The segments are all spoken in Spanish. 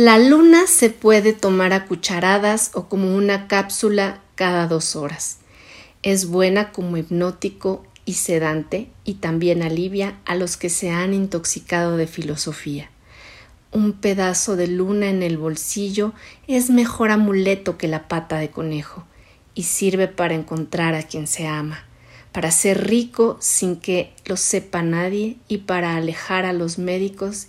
La luna se puede tomar a cucharadas o como una cápsula cada dos horas. Es buena como hipnótico y sedante y también alivia a los que se han intoxicado de filosofía. Un pedazo de luna en el bolsillo es mejor amuleto que la pata de conejo y sirve para encontrar a quien se ama, para ser rico sin que lo sepa nadie y para alejar a los médicos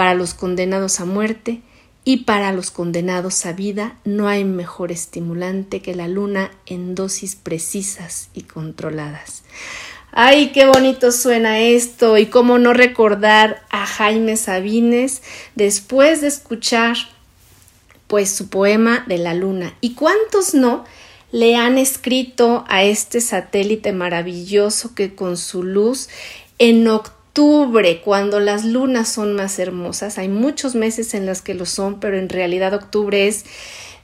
para los condenados a muerte y para los condenados a vida no hay mejor estimulante que la luna en dosis precisas y controladas. Ay, qué bonito suena esto y cómo no recordar a Jaime Sabines después de escuchar pues su poema de la luna. ¿Y cuántos no le han escrito a este satélite maravilloso que con su luz en octubre cuando las lunas son más hermosas. Hay muchos meses en los que lo son, pero en realidad octubre es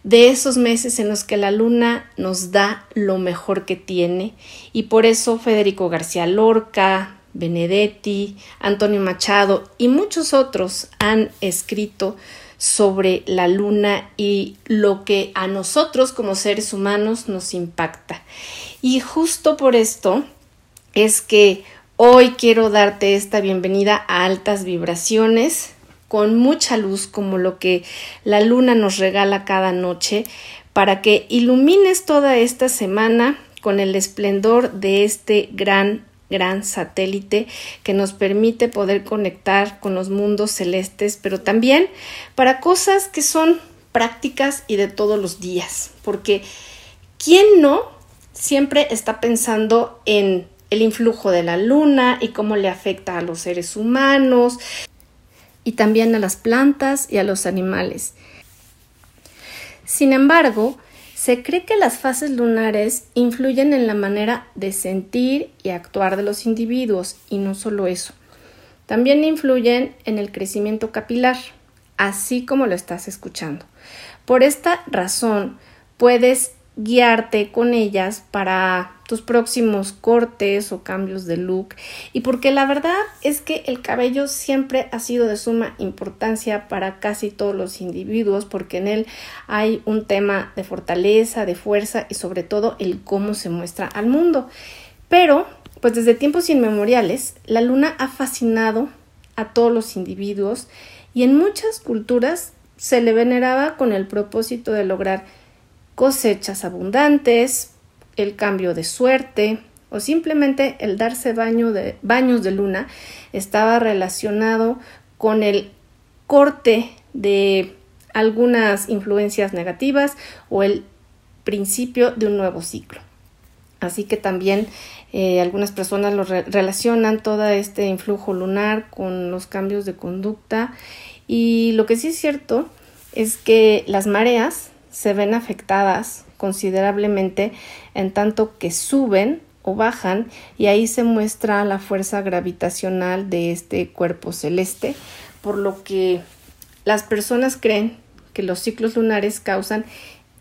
de esos meses en los que la luna nos da lo mejor que tiene. Y por eso Federico García Lorca, Benedetti, Antonio Machado y muchos otros han escrito sobre la luna y lo que a nosotros como seres humanos nos impacta. Y justo por esto es que Hoy quiero darte esta bienvenida a altas vibraciones con mucha luz como lo que la luna nos regala cada noche para que ilumines toda esta semana con el esplendor de este gran gran satélite que nos permite poder conectar con los mundos celestes, pero también para cosas que son prácticas y de todos los días, porque ¿quién no siempre está pensando en el influjo de la luna y cómo le afecta a los seres humanos y también a las plantas y a los animales. Sin embargo, se cree que las fases lunares influyen en la manera de sentir y actuar de los individuos y no solo eso. También influyen en el crecimiento capilar, así como lo estás escuchando. Por esta razón, puedes guiarte con ellas para tus próximos cortes o cambios de look y porque la verdad es que el cabello siempre ha sido de suma importancia para casi todos los individuos porque en él hay un tema de fortaleza, de fuerza y sobre todo el cómo se muestra al mundo. Pero, pues desde tiempos inmemoriales, la luna ha fascinado a todos los individuos y en muchas culturas se le veneraba con el propósito de lograr cosechas abundantes, el cambio de suerte o simplemente el darse baño de, baños de luna estaba relacionado con el corte de algunas influencias negativas o el principio de un nuevo ciclo. Así que también eh, algunas personas lo relacionan todo este influjo lunar con los cambios de conducta y lo que sí es cierto es que las mareas se ven afectadas considerablemente en tanto que suben o bajan y ahí se muestra la fuerza gravitacional de este cuerpo celeste, por lo que las personas creen que los ciclos lunares causan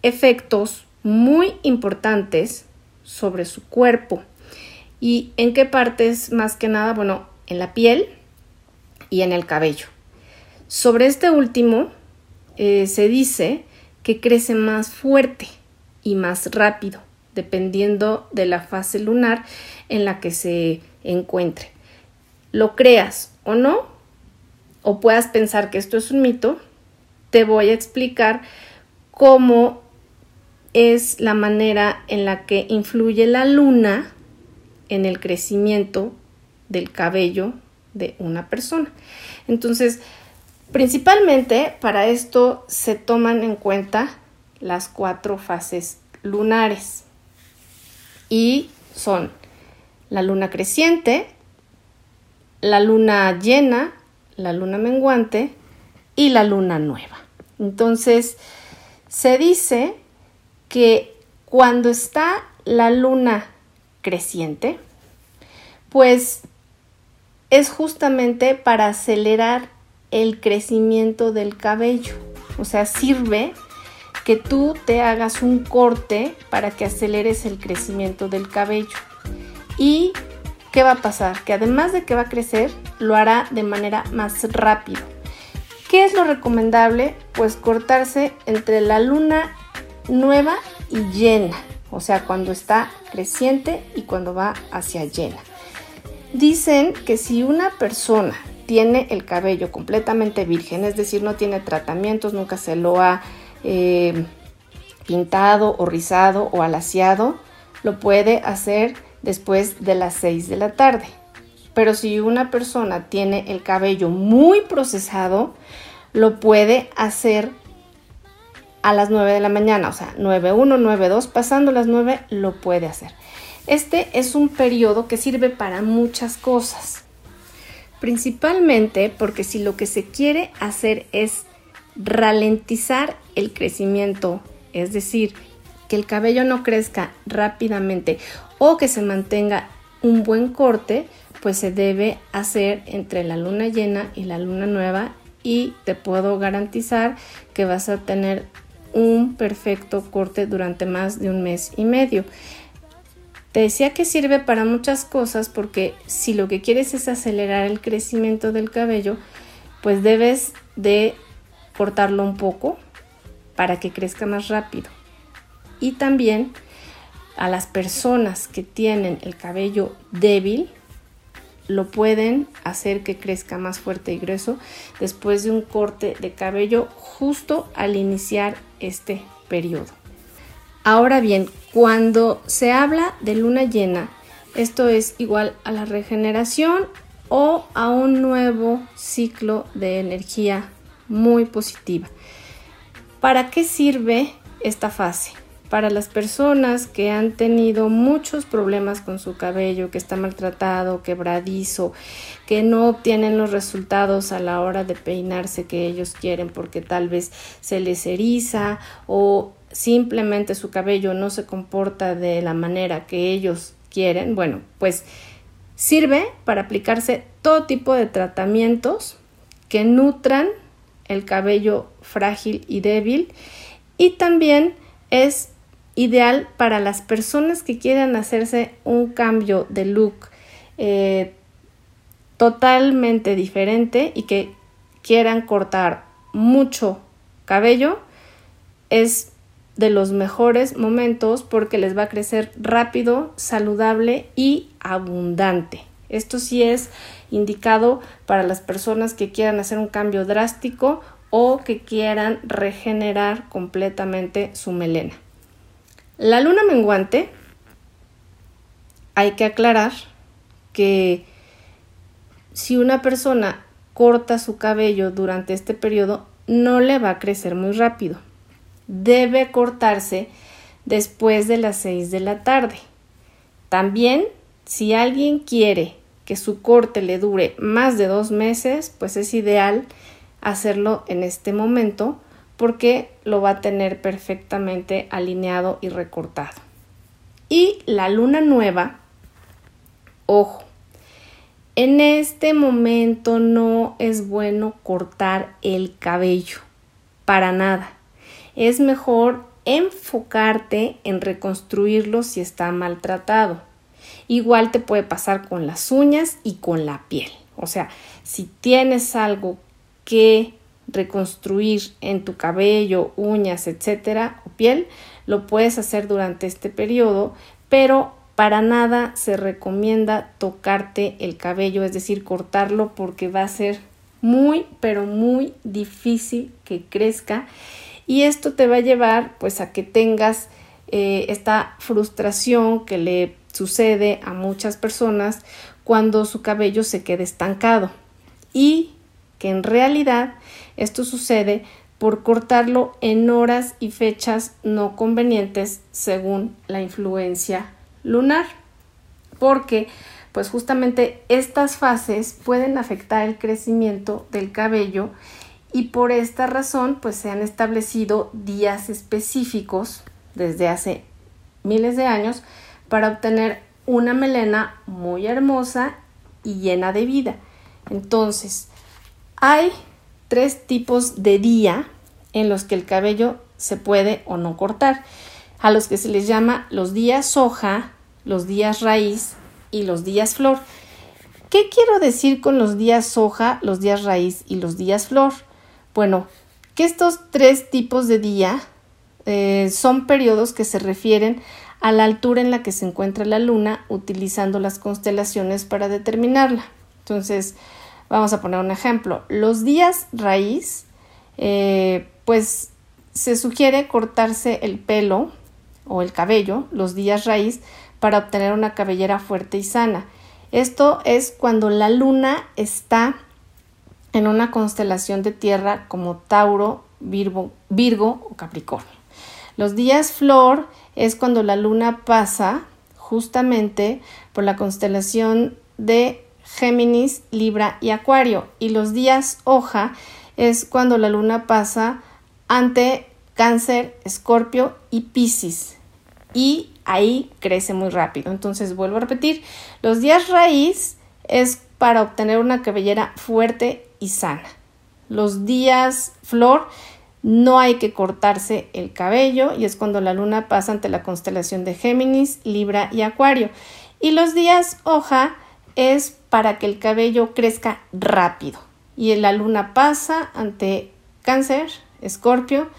efectos muy importantes sobre su cuerpo. ¿Y en qué partes más que nada? Bueno, en la piel y en el cabello. Sobre este último eh, se dice que crece más fuerte y más rápido, dependiendo de la fase lunar en la que se encuentre. Lo creas o no, o puedas pensar que esto es un mito, te voy a explicar cómo es la manera en la que influye la luna en el crecimiento del cabello de una persona. Entonces, Principalmente para esto se toman en cuenta las cuatro fases lunares y son la luna creciente, la luna llena, la luna menguante y la luna nueva. Entonces, se dice que cuando está la luna creciente, pues es justamente para acelerar el crecimiento del cabello. O sea, sirve que tú te hagas un corte para que aceleres el crecimiento del cabello. ¿Y qué va a pasar? Que además de que va a crecer, lo hará de manera más rápida. ¿Qué es lo recomendable? Pues cortarse entre la luna nueva y llena, o sea, cuando está creciente y cuando va hacia llena. Dicen que si una persona tiene el cabello completamente virgen, es decir, no tiene tratamientos, nunca se lo ha eh, pintado o rizado o alaciado, lo puede hacer después de las 6 de la tarde. Pero si una persona tiene el cabello muy procesado, lo puede hacer a las 9 de la mañana, o sea, 9.1, 9.2, pasando las 9 lo puede hacer. Este es un periodo que sirve para muchas cosas, principalmente porque si lo que se quiere hacer es ralentizar el crecimiento, es decir, que el cabello no crezca rápidamente o que se mantenga un buen corte, pues se debe hacer entre la luna llena y la luna nueva y te puedo garantizar que vas a tener un perfecto corte durante más de un mes y medio. Te decía que sirve para muchas cosas porque si lo que quieres es acelerar el crecimiento del cabello, pues debes de cortarlo un poco para que crezca más rápido. Y también a las personas que tienen el cabello débil, lo pueden hacer que crezca más fuerte y grueso después de un corte de cabello justo al iniciar este periodo. Ahora bien, cuando se habla de luna llena, esto es igual a la regeneración o a un nuevo ciclo de energía muy positiva. ¿Para qué sirve esta fase? para las personas que han tenido muchos problemas con su cabello, que está maltratado, quebradizo, que no obtienen los resultados a la hora de peinarse que ellos quieren porque tal vez se les eriza o simplemente su cabello no se comporta de la manera que ellos quieren, bueno, pues sirve para aplicarse todo tipo de tratamientos que nutran el cabello frágil y débil y también es ideal para las personas que quieran hacerse un cambio de look eh, totalmente diferente y que quieran cortar mucho cabello es de los mejores momentos porque les va a crecer rápido, saludable y abundante. Esto sí es indicado para las personas que quieran hacer un cambio drástico o que quieran regenerar completamente su melena. La luna menguante, hay que aclarar que si una persona corta su cabello durante este periodo, no le va a crecer muy rápido. Debe cortarse después de las 6 de la tarde. También, si alguien quiere que su corte le dure más de dos meses, pues es ideal hacerlo en este momento porque lo va a tener perfectamente alineado y recortado. Y la luna nueva, ojo, en este momento no es bueno cortar el cabello, para nada. Es mejor enfocarte en reconstruirlo si está maltratado. Igual te puede pasar con las uñas y con la piel. O sea, si tienes algo que reconstruir en tu cabello, uñas, etcétera, o piel, lo puedes hacer durante este periodo, pero para nada se recomienda tocarte el cabello, es decir, cortarlo porque va a ser muy, pero muy difícil que crezca y esto te va a llevar pues a que tengas eh, esta frustración que le sucede a muchas personas cuando su cabello se queda estancado y que en realidad esto sucede por cortarlo en horas y fechas no convenientes según la influencia lunar, porque pues justamente estas fases pueden afectar el crecimiento del cabello y por esta razón pues se han establecido días específicos desde hace miles de años para obtener una melena muy hermosa y llena de vida. Entonces, hay tres tipos de día en los que el cabello se puede o no cortar, a los que se les llama los días hoja, los días raíz y los días flor. ¿Qué quiero decir con los días hoja, los días raíz y los días flor? Bueno, que estos tres tipos de día eh, son periodos que se refieren a la altura en la que se encuentra la luna utilizando las constelaciones para determinarla. Entonces, vamos a poner un ejemplo. Los días raíz, eh, pues se sugiere cortarse el pelo o el cabello, los días raíz, para obtener una cabellera fuerte y sana. Esto es cuando la luna está en una constelación de tierra como Tauro, Virgo, Virgo o Capricornio. Los días flor es cuando la luna pasa justamente por la constelación de Géminis, Libra y Acuario. Y los días hoja es cuando la luna pasa ante Cáncer, Escorpio y Piscis. Y ahí crece muy rápido. Entonces vuelvo a repetir, los días raíz es para obtener una cabellera fuerte y sana. Los días flor no hay que cortarse el cabello y es cuando la luna pasa ante la constelación de Géminis, Libra y Acuario. Y los días hoja es para que el cabello crezca rápido y la luna pasa ante Cáncer, Escorpio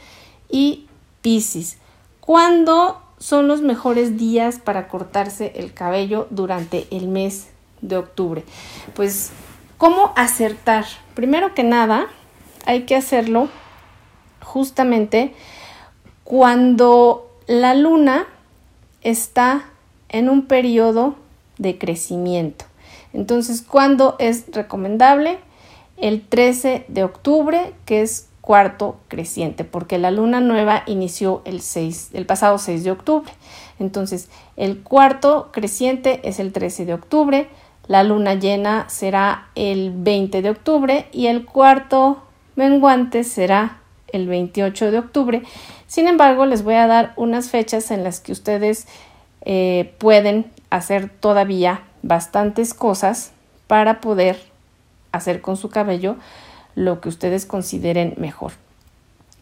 y Piscis. ¿Cuándo son los mejores días para cortarse el cabello durante el mes de octubre? Pues, ¿cómo acertar? Primero que nada, hay que hacerlo justamente cuando la luna está en un periodo de crecimiento. Entonces, ¿cuándo es recomendable? El 13 de octubre, que es cuarto creciente, porque la luna nueva inició el, 6, el pasado 6 de octubre. Entonces, el cuarto creciente es el 13 de octubre, la luna llena será el 20 de octubre y el cuarto menguante será el 28 de octubre. Sin embargo, les voy a dar unas fechas en las que ustedes eh, pueden hacer todavía bastantes cosas para poder hacer con su cabello lo que ustedes consideren mejor.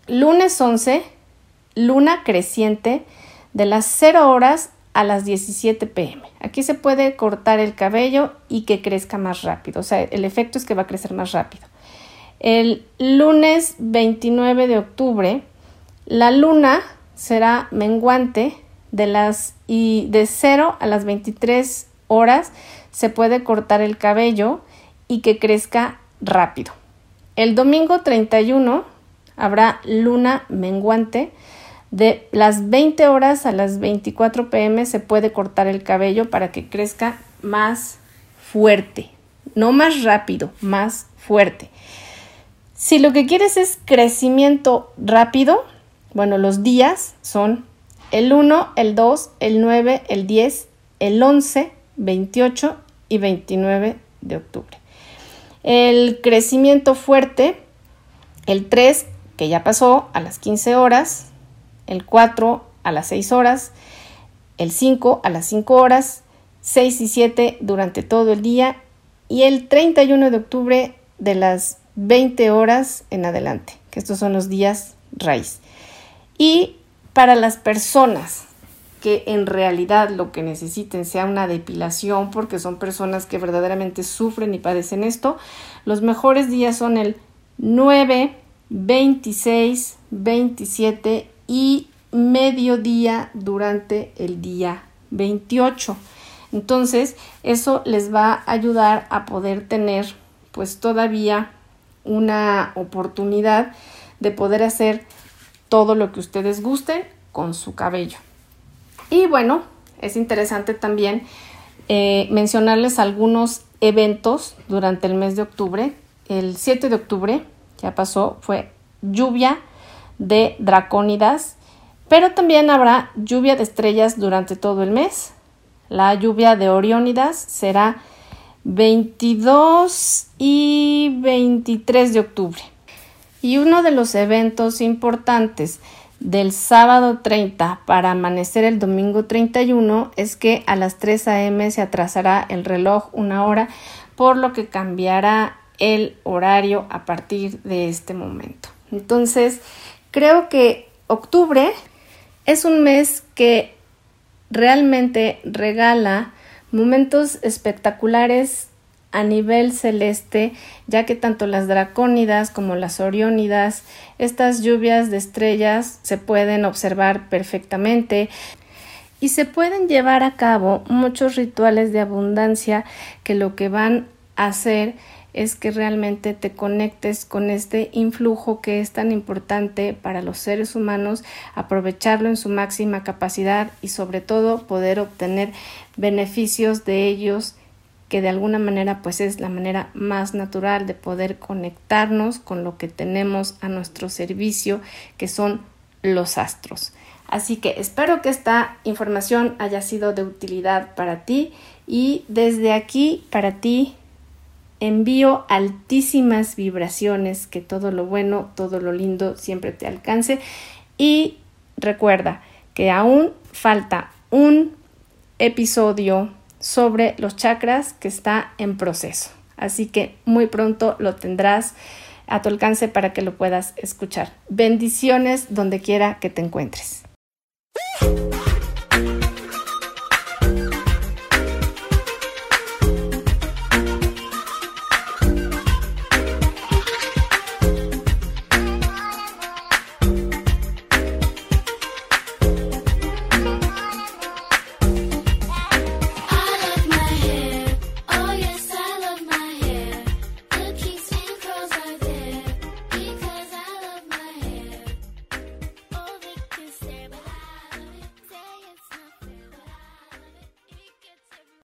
Lunes 11, luna creciente de las 0 horas a las 17 pm. Aquí se puede cortar el cabello y que crezca más rápido. O sea, el efecto es que va a crecer más rápido. El lunes 29 de octubre, la luna será menguante de las y de 0 a las 23 horas se puede cortar el cabello y que crezca rápido. El domingo 31 habrá luna menguante. De las 20 horas a las 24 pm se puede cortar el cabello para que crezca más fuerte, no más rápido, más fuerte. Si lo que quieres es crecimiento rápido, bueno, los días son el 1, el 2, el 9, el 10, el 11, 28 y 29 de octubre. El crecimiento fuerte, el 3, que ya pasó a las 15 horas, el 4 a las 6 horas, el 5 a las 5 horas, 6 y 7 durante todo el día y el 31 de octubre de las 20 horas en adelante, que estos son los días raíz. Y para las personas que en realidad lo que necesiten sea una depilación, porque son personas que verdaderamente sufren y padecen esto, los mejores días son el 9, 26, 27 y mediodía durante el día 28. Entonces, eso les va a ayudar a poder tener pues todavía una oportunidad de poder hacer todo lo que ustedes gusten con su cabello. Y bueno, es interesante también eh, mencionarles algunos eventos durante el mes de octubre. El 7 de octubre, ya pasó, fue lluvia de dracónidas, pero también habrá lluvia de estrellas durante todo el mes. La lluvia de oriónidas será 22 y 23 de octubre. Y uno de los eventos importantes del sábado 30 para amanecer el domingo 31 es que a las 3 a.m. se atrasará el reloj una hora, por lo que cambiará el horario a partir de este momento. Entonces, creo que octubre es un mes que realmente regala momentos espectaculares a nivel celeste, ya que tanto las dracónidas como las oriónidas, estas lluvias de estrellas se pueden observar perfectamente y se pueden llevar a cabo muchos rituales de abundancia que lo que van a hacer es que realmente te conectes con este influjo que es tan importante para los seres humanos, aprovecharlo en su máxima capacidad y sobre todo poder obtener beneficios de ellos que de alguna manera pues es la manera más natural de poder conectarnos con lo que tenemos a nuestro servicio que son los astros. Así que espero que esta información haya sido de utilidad para ti y desde aquí para ti envío altísimas vibraciones, que todo lo bueno, todo lo lindo siempre te alcance y recuerda que aún falta un episodio sobre los chakras que está en proceso. Así que muy pronto lo tendrás a tu alcance para que lo puedas escuchar. Bendiciones donde quiera que te encuentres.